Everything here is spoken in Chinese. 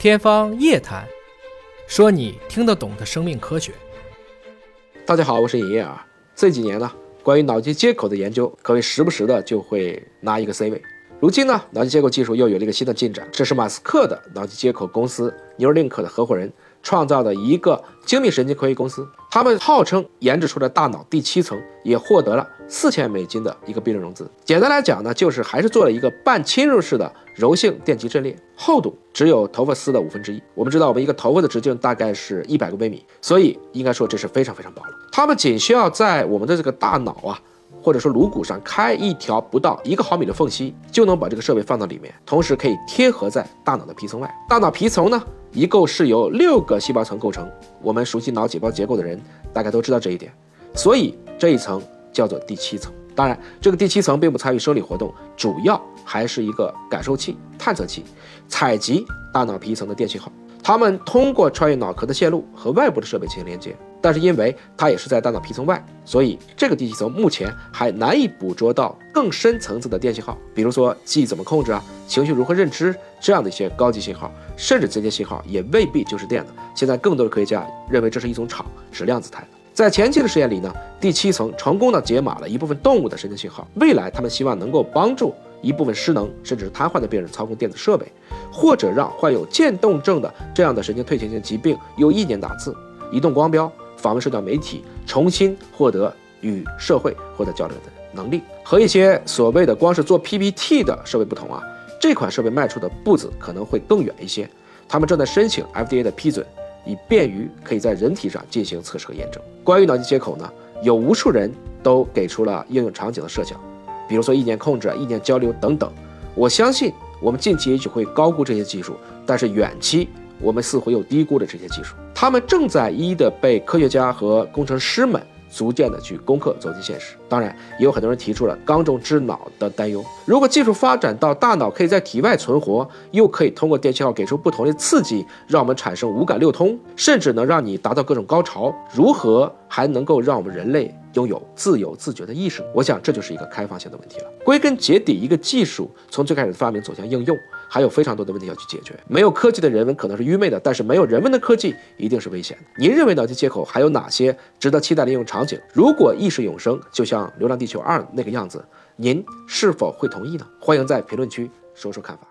天方夜谭，说你听得懂的生命科学。大家好，我是尹烨啊。这几年呢，关于脑机接口的研究可谓时不时的就会拿一个 C 位。如今呢，脑机接口技术又有了一个新的进展，这是马斯克的脑机接口公司 Neuralink 的合伙人。创造的一个精密神经科技公司，他们号称研制出了大脑第七层，也获得了四千美金的一个 B 轮融资。简单来讲呢，就是还是做了一个半侵入式的柔性电极阵列，厚度只有头发丝的五分之一。我们知道，我们一个头发的直径大概是一百个微米，所以应该说这是非常非常薄了。他们仅需要在我们的这个大脑啊。或者说颅骨上开一条不到一个毫米的缝隙，就能把这个设备放到里面，同时可以贴合在大脑的皮层外。大脑皮层呢，一共是由六个细胞层构成。我们熟悉脑细胞结构的人，大概都知道这一点。所以这一层叫做第七层。当然，这个第七层并不参与生理活动，主要还是一个感受器、探测器，采集大脑皮层的电信号。它们通过穿越脑壳的线路和外部的设备进行连接。但是因为它也是在大脑皮层外，所以这个第七层目前还难以捕捉到更深层次的电信号，比如说记忆怎么控制啊，情绪如何认知这样的一些高级信号，甚至这些信号也未必就是电的。现在更多的科学家认为这是一种场，是量子态的。在前期的实验里呢，第七层成功的解码了一部分动物的神经信号。未来他们希望能够帮助一部分失能甚至是瘫痪的病人操控电子设备，或者让患有渐冻症的这样的神经退行性疾病用意念打字、移动光标。访问社交媒体，重新获得与社会获得交流的能力。和一些所谓的光是做 PPT 的设备不同啊，这款设备迈出的步子可能会更远一些。他们正在申请 FDA 的批准，以便于可以在人体上进行测试和验证。关于脑机接口呢，有无数人都给出了应用场景的设想，比如说意念控制、意念交流等等。我相信我们近期也许会高估这些技术，但是远期。我们似乎又低估了这些技术，他们正在一一的被科学家和工程师们逐渐的去攻克，走进现实。当然，也有很多人提出了缸中之脑的担忧：如果技术发展到大脑可以在体外存活，又可以通过电信号给出不同的刺激，让我们产生五感六通，甚至能让你达到各种高潮，如何还能够让我们人类？拥有自由自觉的意识，我想这就是一个开放性的问题了。归根结底，一个技术从最开始的发明走向应用，还有非常多的问题要去解决。没有科技的人文可能是愚昧的，但是没有人文的科技一定是危险的。您认为脑机接口还有哪些值得期待的应用场景？如果意识永生就像《流浪地球二》那个样子，您是否会同意呢？欢迎在评论区说说看法。